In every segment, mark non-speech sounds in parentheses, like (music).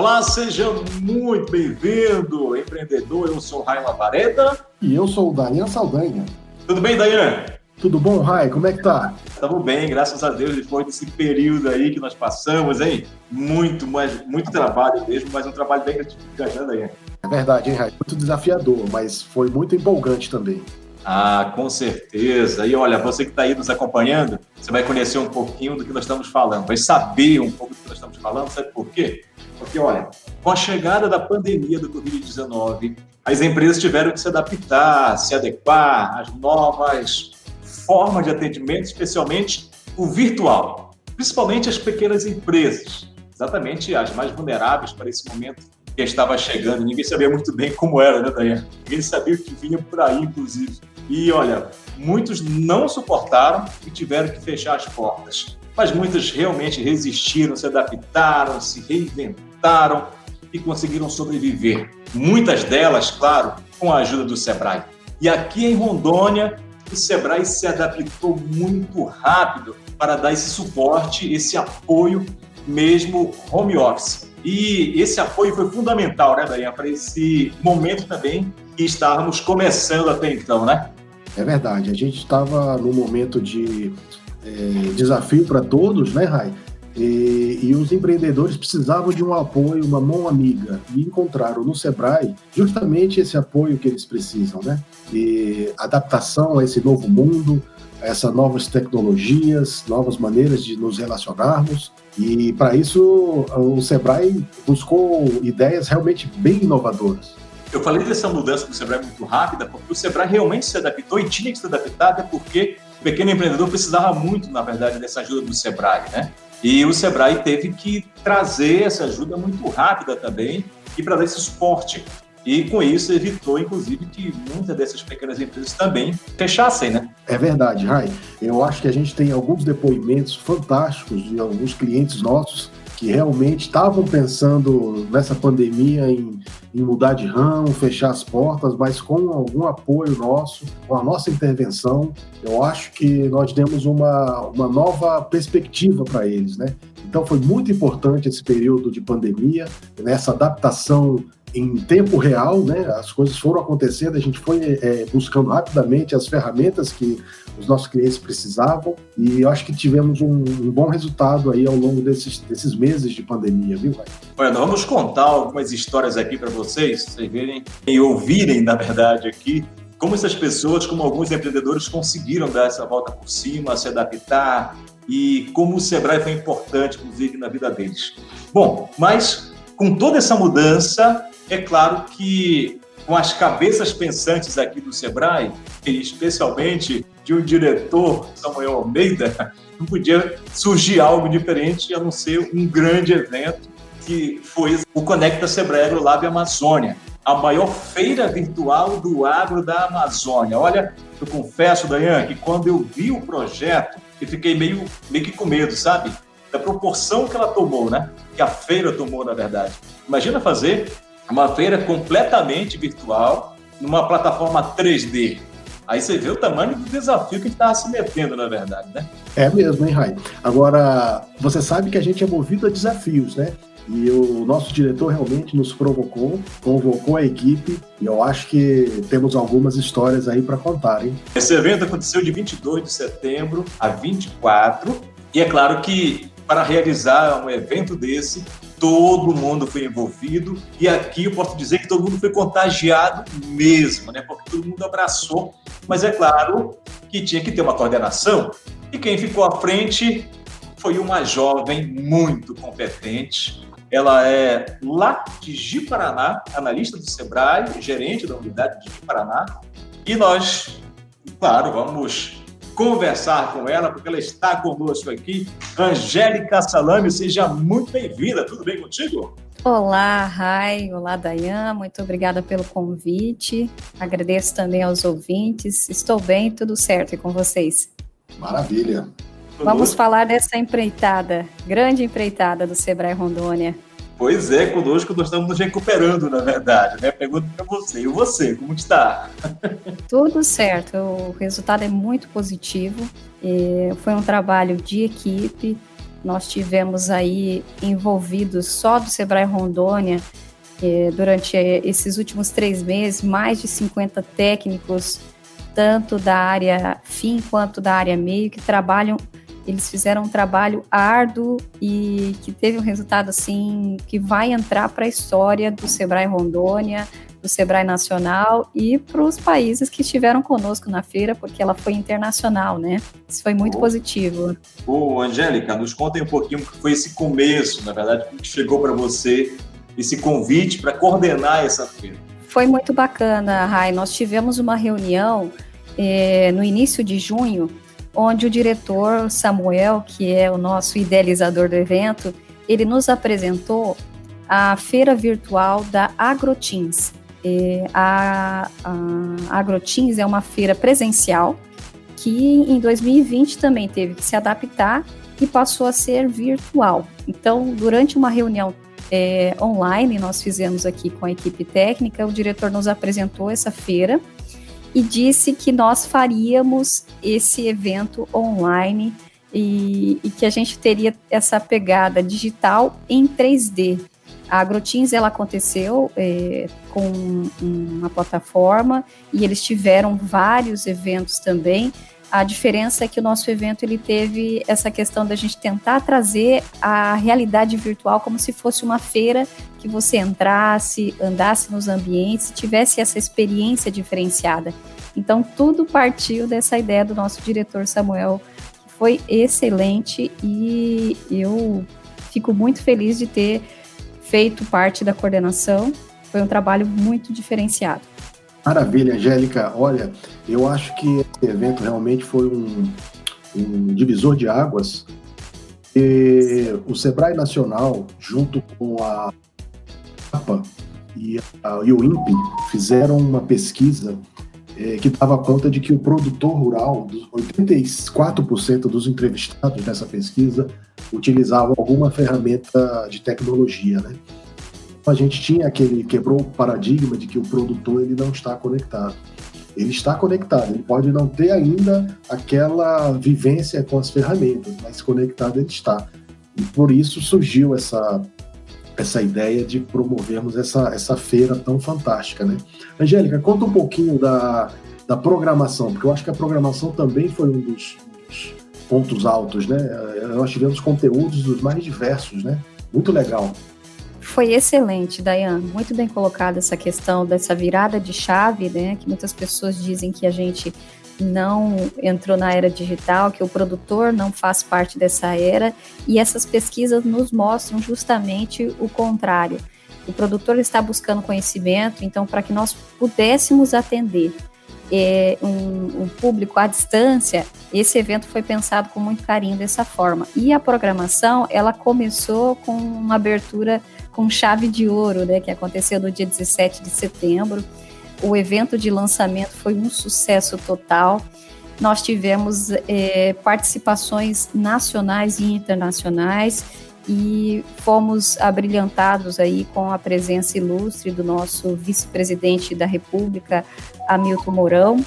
Olá, seja muito bem-vindo, empreendedor. Eu sou o Raio Vareda. E eu sou o Dayan Saldanha. Tudo bem, Dayan? Tudo bom, Rai? Como é que tá? Estamos bem, graças a Deus, depois desse período aí que nós passamos, hein? Muito, mas, muito trabalho mesmo, mas um trabalho bem gratificante, né, É verdade, hein, Rai? Muito desafiador, mas foi muito empolgante também. Ah, com certeza. E olha, você que está aí nos acompanhando, você vai conhecer um pouquinho do que nós estamos falando, vai saber um pouco do que nós estamos falando, sabe por quê? Porque, olha, com a chegada da pandemia do Covid-19, as empresas tiveram que se adaptar, se adequar às novas forma de atendimento, especialmente o virtual, principalmente as pequenas empresas, exatamente as mais vulneráveis para esse momento que estava chegando. Ninguém sabia muito bem como era, né, Dayane? Ninguém sabia o que vinha por aí, inclusive. E olha, muitos não suportaram e tiveram que fechar as portas. Mas muitas realmente resistiram, se adaptaram, se reinventaram e conseguiram sobreviver. Muitas delas, claro, com a ajuda do Sebrae. E aqui em Rondônia, o Sebrae se adaptou muito rápido para dar esse suporte, esse apoio mesmo home office. E esse apoio foi fundamental, né, Dayan, para esse momento também que estávamos começando até então, né? É verdade, a gente estava num momento de é, desafio para todos, né, Rai? E, e, os empreendedores precisavam de um apoio, uma mão amiga, e encontraram no Sebrae justamente esse apoio que eles precisam, né? E adaptação a esse novo mundo, a essas novas tecnologias, novas maneiras de nos relacionarmos. E para isso o Sebrae buscou ideias realmente bem inovadoras. Eu falei dessa mudança do Sebrae muito rápida, porque o Sebrae realmente se adaptou e tinha que se adaptar, até porque o pequeno empreendedor precisava muito, na verdade, dessa ajuda do Sebrae, né? E o Sebrae teve que trazer essa ajuda muito rápida também e para dar esse suporte. E com isso evitou, inclusive, que muitas dessas pequenas empresas também fechassem, né? É verdade, Rai. Eu acho que a gente tem alguns depoimentos fantásticos de alguns clientes nossos que realmente estavam pensando nessa pandemia em, em, mudar de ramo, fechar as portas, mas com algum apoio nosso, com a nossa intervenção, eu acho que nós demos uma, uma nova perspectiva para eles, né? Então foi muito importante esse período de pandemia, nessa adaptação em tempo real, né? As coisas foram acontecendo, a gente foi é, buscando rapidamente as ferramentas que os nossos clientes precisavam e eu acho que tivemos um, um bom resultado aí ao longo desses, desses meses de pandemia, viu, Vai? Olha, nós vamos contar algumas histórias aqui para vocês, vocês verem e ouvirem, na verdade, aqui como essas pessoas, como alguns empreendedores conseguiram dar essa volta por cima, se adaptar e como o Sebrae foi importante, inclusive, na vida deles. Bom, mas com toda essa mudança, é claro que com as cabeças pensantes aqui do Sebrae, e especialmente de um diretor, Samuel Almeida, não podia surgir algo diferente a não ser um grande evento que foi o Conecta Sebrae AgroLab Amazônia, a maior feira virtual do agro da Amazônia. Olha, eu confesso, Dayan, que quando eu vi o projeto, eu fiquei meio, meio que com medo, sabe? Da proporção que ela tomou, né? Que a feira tomou, na verdade. Imagina fazer uma feira completamente virtual, numa plataforma 3D. Aí você vê o tamanho do desafio que está se metendo, na verdade, né? É mesmo, hein, Rai? Agora, você sabe que a gente é movido a desafios, né? E o nosso diretor realmente nos provocou, convocou a equipe e eu acho que temos algumas histórias aí para contar, hein? Esse evento aconteceu de 22 de setembro a 24 e é claro que para realizar um evento desse, todo mundo foi envolvido e aqui eu posso dizer que todo mundo foi contagiado mesmo, né? Porque todo mundo abraçou, mas é claro que tinha que ter uma coordenação e quem ficou à frente foi uma jovem muito competente. Ela é lá de Ji-Paraná, analista do Sebrae, gerente da unidade de Ji-Paraná. E nós, claro, vamos conversar com ela, porque ela está conosco aqui. Angélica Salame, seja muito bem-vinda. Tudo bem contigo? Olá, Rai. Olá, Dayan. Muito obrigada pelo convite. Agradeço também aos ouvintes. Estou bem, tudo certo e com vocês. Maravilha. Vamos falar dessa empreitada, grande empreitada do Sebrae Rondônia. Pois é, conosco nós estamos nos recuperando, na verdade, né? Pergunto para você. E você, como está? Tudo certo. O resultado é muito positivo. foi um trabalho de equipe. nós tivemos aí envolvidos só do Sebrae Rondônia, durante esses últimos três meses, mais de 50 técnicos, tanto da área fim quanto da área meio, que trabalham eles fizeram um trabalho árduo e que teve um resultado assim que vai entrar para a história do Sebrae Rondônia, do Sebrae Nacional e para os países que estiveram conosco na feira, porque ela foi internacional, né? Isso foi muito oh. positivo. Ô, Angélica, nos contem um pouquinho o que foi esse começo, na verdade, que chegou para você esse convite para coordenar essa feira. Foi muito bacana, Rai. Nós tivemos uma reunião eh, no início de junho, onde o diretor Samuel, que é o nosso idealizador do evento, ele nos apresentou a feira virtual da AgroTeams. É, a, a AgroTeams é uma feira presencial que em 2020 também teve que se adaptar e passou a ser virtual. Então, durante uma reunião é, online, nós fizemos aqui com a equipe técnica, o diretor nos apresentou essa feira e disse que nós faríamos esse evento online e, e que a gente teria essa pegada digital em 3D. A AgroTeams ela aconteceu é, com uma plataforma e eles tiveram vários eventos também. A diferença é que o nosso evento ele teve essa questão da gente tentar trazer a realidade virtual como se fosse uma feira que você entrasse, andasse nos ambientes, tivesse essa experiência diferenciada. Então tudo partiu dessa ideia do nosso diretor Samuel, que foi excelente e eu fico muito feliz de ter feito parte da coordenação. Foi um trabalho muito diferenciado. Maravilha, Angélica. Olha, eu acho que esse evento realmente foi um, um divisor de águas. E o Sebrae Nacional, junto com a APA e, a, e o INPE, fizeram uma pesquisa é, que dava conta de que o produtor rural, 84% dos entrevistados nessa pesquisa, utilizavam alguma ferramenta de tecnologia, né? A gente tinha aquele quebrou o paradigma de que o produtor ele não está conectado. Ele está conectado, ele pode não ter ainda aquela vivência com as ferramentas, mas conectado ele está. E por isso surgiu essa essa ideia de promovermos essa, essa feira tão fantástica, né? Angélica, conta um pouquinho da, da programação, porque eu acho que a programação também foi um dos, dos pontos altos, né? Nós tivemos conteúdos dos mais diversos, né? Muito legal. Foi excelente, Dayan. Muito bem colocada essa questão dessa virada de chave, né? Que muitas pessoas dizem que a gente não entrou na era digital, que o produtor não faz parte dessa era, e essas pesquisas nos mostram justamente o contrário. O produtor está buscando conhecimento, então, para que nós pudéssemos atender é, um, um, público à distância, esse evento foi pensado com muito carinho dessa forma. E a programação, ela começou com uma abertura com chave de ouro, né, que aconteceu no dia 17 de setembro. O evento de lançamento foi um sucesso total. Nós tivemos é, participações nacionais e internacionais e fomos abrilhantados aí com a presença ilustre do nosso vice-presidente da República, Hamilton Mourão.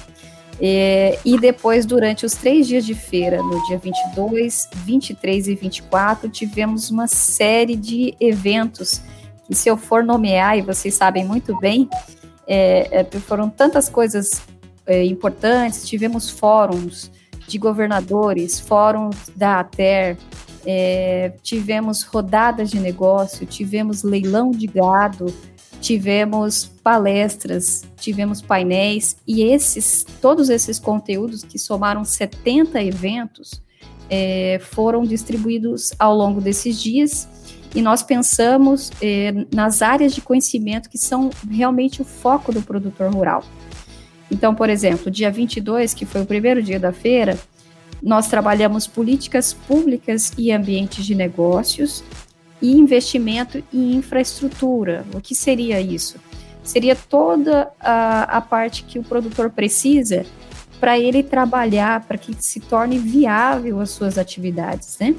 É, e depois, durante os três dias de feira, no dia 22, 23 e 24, tivemos uma série de eventos que, se eu for nomear, e vocês sabem muito bem, é, é, foram tantas coisas é, importantes. Tivemos fóruns de governadores, fóruns da ATER, é, tivemos rodadas de negócio, tivemos leilão de gado, tivemos palestras, tivemos painéis e esses, todos esses conteúdos que somaram 70 eventos é, foram distribuídos ao longo desses dias e nós pensamos é, nas áreas de conhecimento que são realmente o foco do produtor rural. Então, por exemplo, dia 22, que foi o primeiro dia da feira, nós trabalhamos políticas públicas e ambientes de negócios e investimento em infraestrutura. O que seria isso? Seria toda a, a parte que o produtor precisa para ele trabalhar, para que se torne viável as suas atividades, né?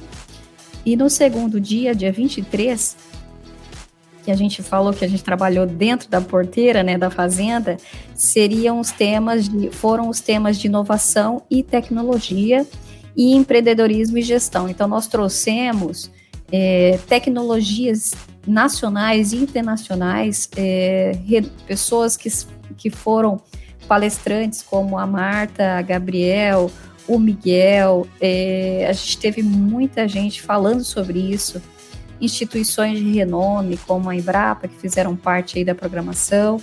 E no segundo dia, dia 23, que a gente falou que a gente trabalhou dentro da porteira, né, da fazenda, seriam os temas de, foram os temas de inovação e tecnologia e empreendedorismo e gestão. Então, nós trouxemos é, tecnologias nacionais e internacionais, é, pessoas que, que foram palestrantes como a Marta, a Gabriel, o Miguel, é, a gente teve muita gente falando sobre isso, instituições de renome como a Embrapa, que fizeram parte aí da programação.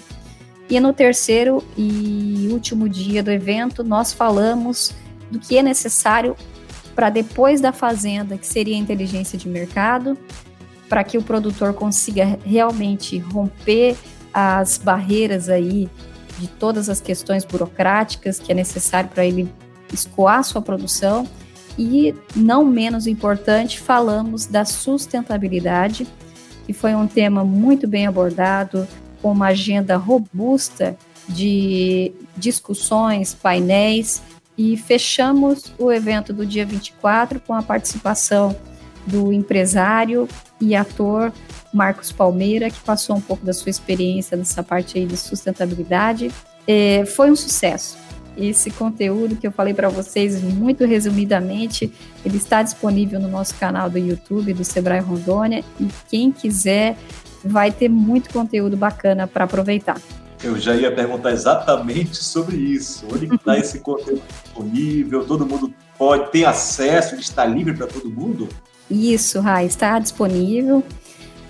E no terceiro e último dia do evento, nós falamos do que é necessário para depois da fazenda, que seria a inteligência de mercado, para que o produtor consiga realmente romper as barreiras aí de todas as questões burocráticas que é necessário para ele escoar sua produção. E, não menos importante, falamos da sustentabilidade, que foi um tema muito bem abordado, com uma agenda robusta de discussões, painéis, e fechamos o evento do dia 24 com a participação do empresário e ator Marcos Palmeira, que passou um pouco da sua experiência nessa parte aí de sustentabilidade. É, foi um sucesso. Esse conteúdo que eu falei para vocês muito resumidamente, ele está disponível no nosso canal do YouTube do Sebrae Rondônia e quem quiser vai ter muito conteúdo bacana para aproveitar. Eu já ia perguntar exatamente sobre isso. Onde está esse conteúdo disponível? Todo mundo pode ter acesso? Ele está livre para todo mundo? Isso, Rai, está disponível.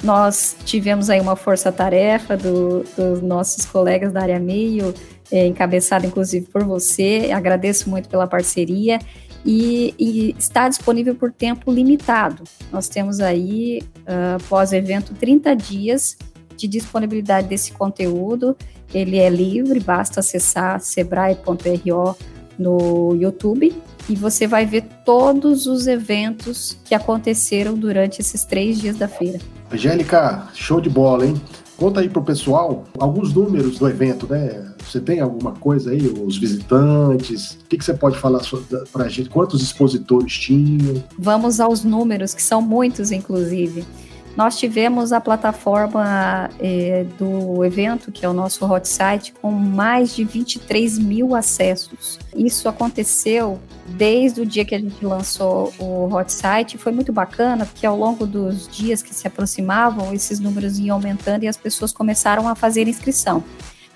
Nós tivemos aí uma força-tarefa do, dos nossos colegas da área meio, é, encabeçada inclusive por você. Agradeço muito pela parceria. E, e, está disponível por tempo limitado. Nós temos aí, uh, pós-evento, 30 dias de disponibilidade desse conteúdo. Ele é livre, basta acessar sebrae.ro no YouTube e você vai ver todos os eventos que aconteceram durante esses três dias da feira. Angélica, show de bola, hein? Conta aí pro pessoal alguns números do evento, né? Você tem alguma coisa aí, os visitantes? O que, que você pode falar para a gente? Quantos expositores tinham? Vamos aos números, que são muitos, inclusive. Nós tivemos a plataforma eh, do evento, que é o nosso hot site, com mais de 23 mil acessos. Isso aconteceu desde o dia que a gente lançou o hot site. Foi muito bacana, porque ao longo dos dias que se aproximavam, esses números iam aumentando e as pessoas começaram a fazer inscrição.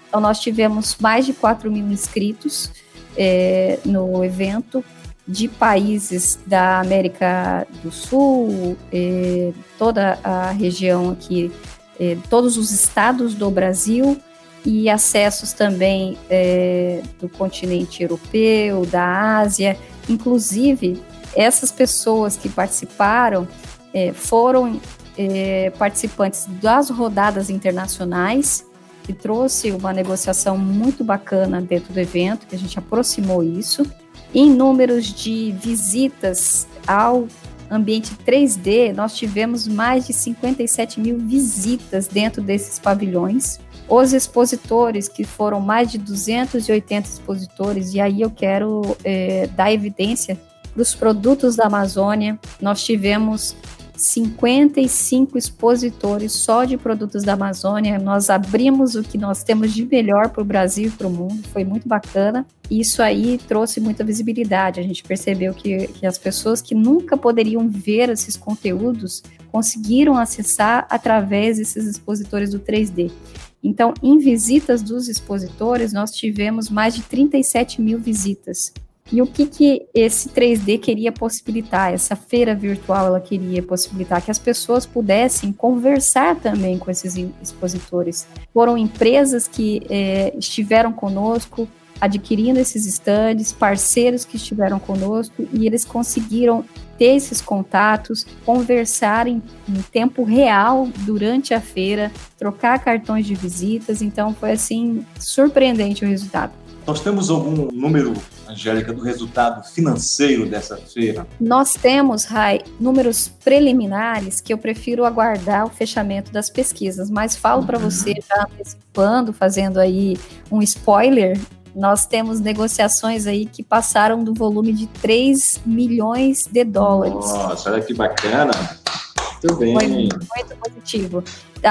Então, nós tivemos mais de 4 mil inscritos eh, no evento, de países da América do Sul, eh, toda a região aqui, eh, todos os estados do Brasil e acessos também eh, do continente europeu, da Ásia. Inclusive, essas pessoas que participaram eh, foram eh, participantes das rodadas internacionais, que trouxe uma negociação muito bacana dentro do evento, que a gente aproximou isso em números de visitas ao ambiente 3D, nós tivemos mais de 57 mil visitas dentro desses pavilhões. Os expositores, que foram mais de 280 expositores, e aí eu quero é, dar evidência para os produtos da Amazônia, nós tivemos 55 expositores só de produtos da Amazônia. Nós abrimos o que nós temos de melhor para o Brasil e para o mundo, foi muito bacana. Isso aí trouxe muita visibilidade. A gente percebeu que, que as pessoas que nunca poderiam ver esses conteúdos conseguiram acessar através desses expositores do 3D. Então, em visitas dos expositores, nós tivemos mais de 37 mil visitas. E o que, que esse 3D queria possibilitar, essa feira virtual ela queria possibilitar? Que as pessoas pudessem conversar também com esses expositores. Foram empresas que é, estiveram conosco, adquirindo esses estandes, parceiros que estiveram conosco, e eles conseguiram ter esses contatos, conversar em, em tempo real durante a feira, trocar cartões de visitas, então foi assim surpreendente o resultado. Nós temos algum número, Angélica, do resultado financeiro dessa feira? Nós temos, Rai, números preliminares que eu prefiro aguardar o fechamento das pesquisas, mas falo uhum. para você, já antecipando, fazendo aí um spoiler, nós temos negociações aí que passaram do volume de 3 milhões de dólares. Nossa, olha que bacana. Muito bem. Foi muito positivo.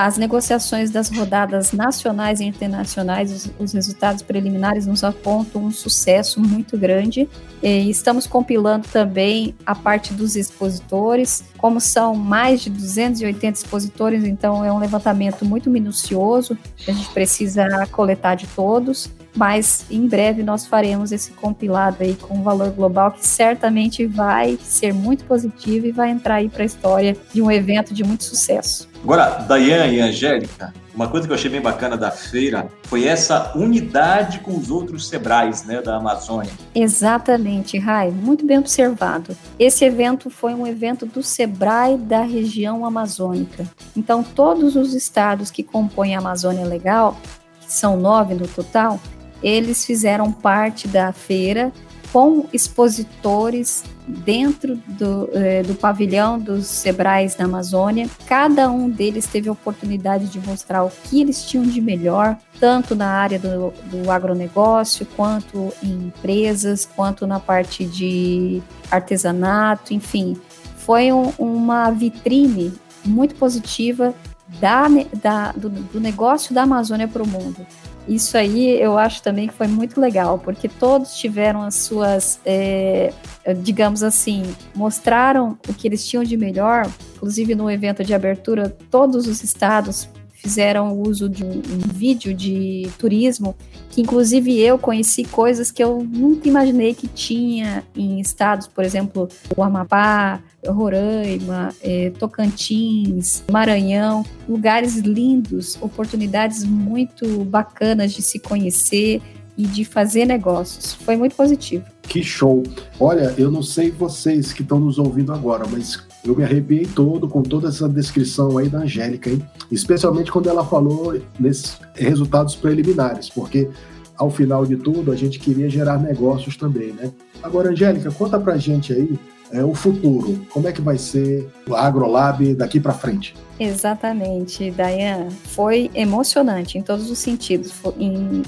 As negociações das rodadas nacionais e internacionais, os, os resultados preliminares nos apontam um sucesso muito grande. E estamos compilando também a parte dos expositores, como são mais de 280 expositores, então é um levantamento muito minucioso, a gente precisa coletar de todos mas em breve nós faremos esse compilado aí com valor global que certamente vai ser muito positivo e vai entrar aí para a história de um evento de muito sucesso. Agora, Dayane e Angélica, uma coisa que eu achei bem bacana da feira foi essa unidade com os outros Sebrais, né, da Amazônia. Exatamente, Rai, muito bem observado. Esse evento foi um evento do Sebrae da região amazônica. Então, todos os estados que compõem a Amazônia Legal, que são nove no total, eles fizeram parte da feira com expositores dentro do, eh, do pavilhão dos Sebrais da Amazônia. Cada um deles teve a oportunidade de mostrar o que eles tinham de melhor, tanto na área do, do agronegócio, quanto em empresas, quanto na parte de artesanato, enfim. Foi um, uma vitrine muito positiva da, da, do, do negócio da Amazônia para o mundo. Isso aí eu acho também que foi muito legal, porque todos tiveram as suas, é, digamos assim, mostraram o que eles tinham de melhor. Inclusive no evento de abertura, todos os estados fizeram uso de um, um vídeo de turismo, que inclusive eu conheci coisas que eu nunca imaginei que tinha em estados, por exemplo, o Amapá, Roraima, é, Tocantins, Maranhão, lugares lindos, oportunidades muito bacanas de se conhecer e de fazer negócios. Foi muito positivo. Que show! Olha, eu não sei vocês que estão nos ouvindo agora, mas eu me arrepiei todo com toda essa descrição aí da Angélica, hein? Especialmente quando ela falou nesses resultados preliminares, porque ao final de tudo a gente queria gerar negócios também, né? Agora, Angélica, conta pra gente aí é, o futuro. Como é que vai ser o AgroLab daqui para frente? Exatamente, Dayan. Foi emocionante em todos os sentidos. Em...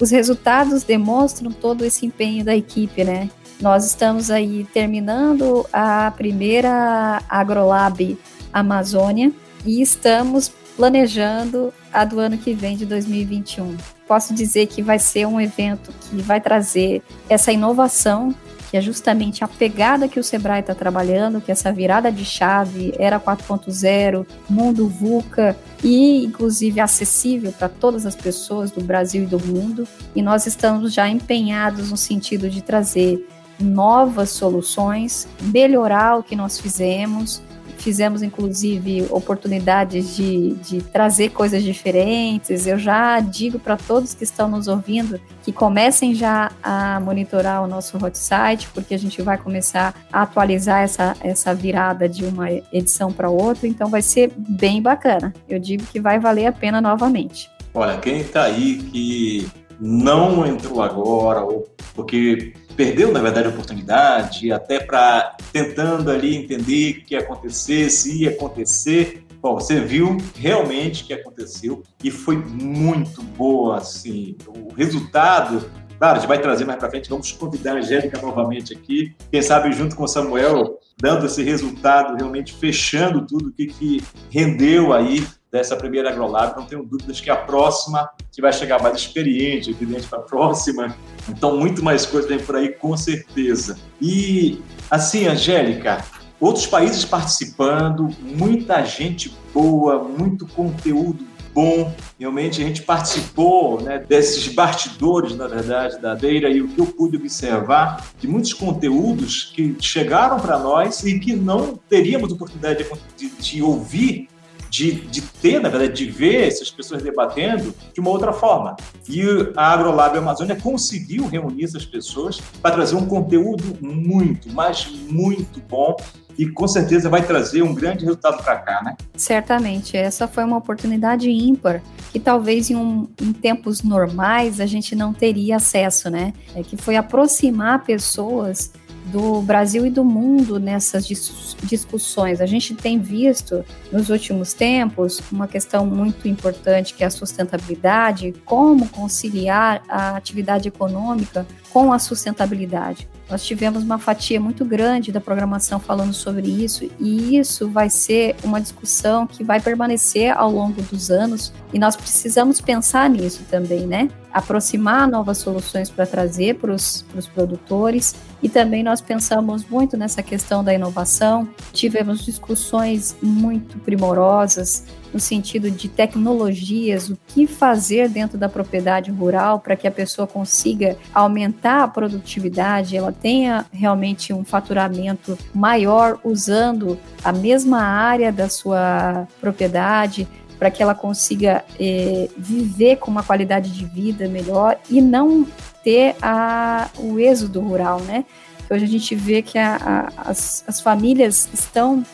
Os resultados demonstram todo esse empenho da equipe, né? Nós estamos aí terminando a primeira AgroLab Amazônia e estamos planejando a do ano que vem, de 2021. Posso dizer que vai ser um evento que vai trazer essa inovação, que é justamente a pegada que o Sebrae está trabalhando, que é essa virada de chave, era 4.0, mundo VUCA e inclusive acessível para todas as pessoas do Brasil e do mundo. E nós estamos já empenhados no sentido de trazer novas soluções, melhorar o que nós fizemos. Fizemos, inclusive, oportunidades de, de trazer coisas diferentes. Eu já digo para todos que estão nos ouvindo que comecem já a monitorar o nosso hot site, porque a gente vai começar a atualizar essa, essa virada de uma edição para outra. Então, vai ser bem bacana. Eu digo que vai valer a pena novamente. Olha, quem está aí que não entrou agora, ou porque perdeu, na verdade, a oportunidade, até para tentando ali entender o que ia acontecer, se ia acontecer. Bom, você viu realmente o que aconteceu e foi muito boa, assim, o resultado. Claro, a gente vai trazer mais para frente, vamos convidar a Angélica novamente aqui, quem sabe junto com o Samuel, dando esse resultado, realmente fechando tudo o que, que rendeu aí dessa primeira AgroLab. Não tenho dúvidas que a próxima que vai chegar mais experiente, evidente, para a próxima. Então, muito mais coisa vem por aí, com certeza. E, assim, Angélica, outros países participando, muita gente boa, muito conteúdo bom. Realmente a gente participou né, desses bastidores, na verdade, da Beira e o que eu pude observar de muitos conteúdos que chegaram para nós e que não teríamos oportunidade de, de, de ouvir de, de ter, na verdade, de ver essas pessoas debatendo de uma outra forma. E a AgroLab Amazônia conseguiu reunir essas pessoas para trazer um conteúdo muito, mas muito bom e com certeza vai trazer um grande resultado para cá, né? Certamente, essa foi uma oportunidade ímpar que talvez em, um, em, tempos normais a gente não teria acesso, né? É que foi aproximar pessoas do Brasil e do mundo nessas discussões. A gente tem visto nos últimos tempos uma questão muito importante que é a sustentabilidade, como conciliar a atividade econômica com a sustentabilidade. Nós tivemos uma fatia muito grande da programação falando sobre isso, e isso vai ser uma discussão que vai permanecer ao longo dos anos, e nós precisamos pensar nisso também, né? Aproximar novas soluções para trazer para os produtores, e também nós pensamos muito nessa questão da inovação. Tivemos discussões muito primorosas no sentido de tecnologias, o que fazer dentro da propriedade rural para que a pessoa consiga aumentar a produtividade, ela tenha realmente um faturamento maior usando a mesma área da sua propriedade, para que ela consiga eh, viver com uma qualidade de vida melhor e não ter a, o êxodo rural, né? Hoje a gente vê que a, a, as, as famílias estão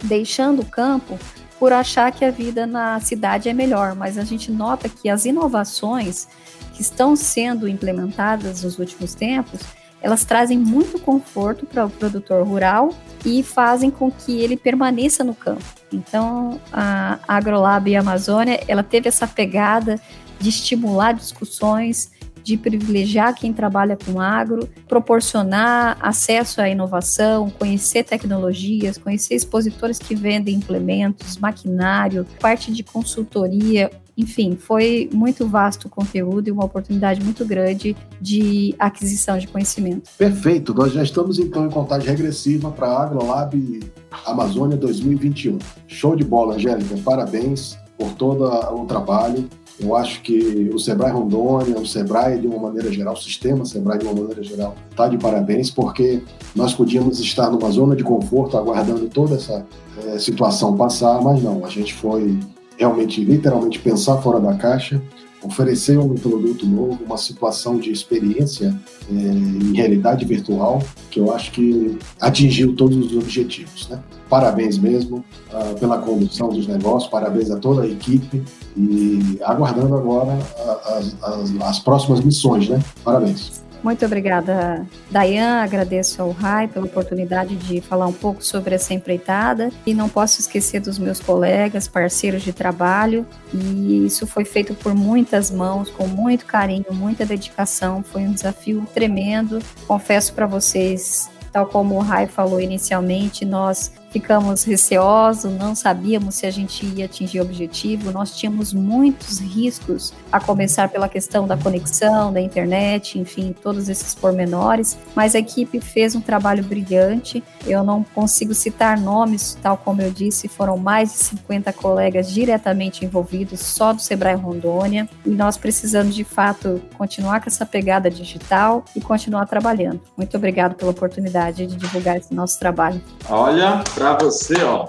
deixando o campo por achar que a vida na cidade é melhor, mas a gente nota que as inovações que estão sendo implementadas nos últimos tempos, elas trazem muito conforto para o produtor rural e fazem com que ele permaneça no campo. Então, a AgroLab Amazônia, ela teve essa pegada de estimular discussões de privilegiar quem trabalha com agro, proporcionar acesso à inovação, conhecer tecnologias, conhecer expositores que vendem implementos, maquinário, parte de consultoria, enfim, foi muito vasto o conteúdo e uma oportunidade muito grande de aquisição de conhecimento. Perfeito, nós já estamos então em contagem regressiva para a AgroLab Amazônia 2021. Show de bola, Angélica, parabéns por todo o trabalho. Eu acho que o Sebrae Rondônia, o Sebrae de uma maneira geral, o sistema Sebrae de uma maneira geral, está de parabéns, porque nós podíamos estar numa zona de conforto aguardando toda essa é, situação passar, mas não, a gente foi realmente, literalmente, pensar fora da caixa, oferecer um produto novo, uma situação de experiência é, em realidade virtual, que eu acho que atingiu todos os objetivos. Né? Parabéns mesmo uh, pela condução dos negócios, parabéns a toda a equipe e aguardando agora as, as, as próximas missões, né? Parabéns. Muito obrigada, Dayan. Agradeço ao Rai pela oportunidade de falar um pouco sobre essa empreitada. E não posso esquecer dos meus colegas, parceiros de trabalho. E isso foi feito por muitas mãos, com muito carinho, muita dedicação. Foi um desafio tremendo. Confesso para vocês, tal como o Rai falou inicialmente, nós ficamos receosos, não sabíamos se a gente ia atingir o objetivo, nós tínhamos muitos riscos, a começar pela questão da conexão, da internet, enfim, todos esses pormenores, mas a equipe fez um trabalho brilhante. Eu não consigo citar nomes, tal como eu disse, foram mais de 50 colegas diretamente envolvidos só do Sebrae Rondônia, e nós precisamos de fato continuar com essa pegada digital e continuar trabalhando. Muito obrigado pela oportunidade de divulgar esse nosso trabalho. Olha, para você, ó,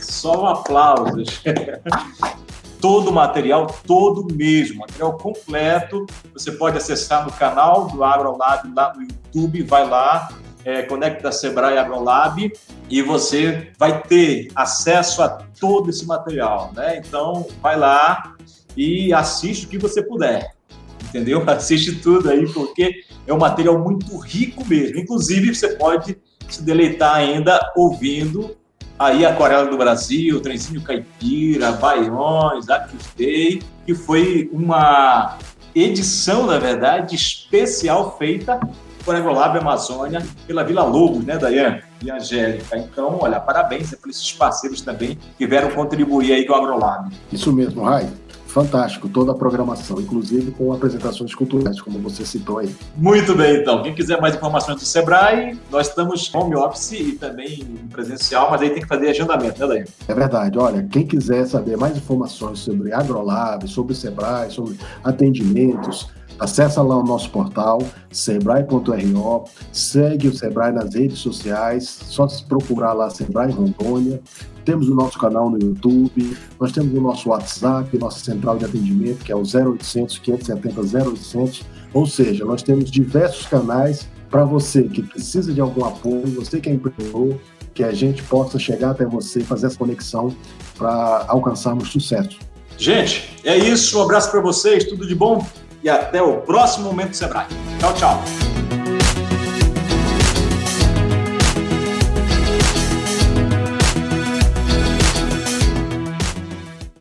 só um aplausos. todo o material, todo mesmo, material completo. Você pode acessar no canal do AgroLab lá no YouTube, vai lá, é, conecta Sebrae AgroLab e você vai ter acesso a todo esse material, né? Então, vai lá e assiste o que você puder, entendeu? (laughs) Assiste tudo aí, porque é um material muito rico mesmo. Inclusive, você pode se deleitar ainda ouvindo aí Aquarela do Brasil, Trenzinho Caipira, Baiões, Acustei, que foi uma edição, na verdade, especial feita por Agrolab Amazônia, pela Vila Lobos, né, Dayan e Angélica. Então, olha, parabéns por esses parceiros também que vieram contribuir aí com o Agrolab. Isso mesmo, Rai fantástico toda a programação, inclusive com apresentações culturais, como você citou aí. Muito bem, então. Quem quiser mais informações do Sebrae, nós estamos home office e também presencial, mas aí tem que fazer agendamento, né, Daí? É verdade. Olha, quem quiser saber mais informações sobre AgroLab, sobre Sebrae, sobre atendimentos, Acesse lá o nosso portal, sebrae.ro, segue o Sebrae nas redes sociais, só se procurar lá Sebrae Rondônia. Temos o nosso canal no YouTube, nós temos o nosso WhatsApp, nossa central de atendimento, que é o 0800 570 0800. Ou seja, nós temos diversos canais para você que precisa de algum apoio, você que é empreendedor, que a gente possa chegar até você, fazer essa conexão para alcançarmos sucesso. Gente, é isso. Um abraço para vocês, tudo de bom e até o próximo Momento Sebrae. Tchau, tchau.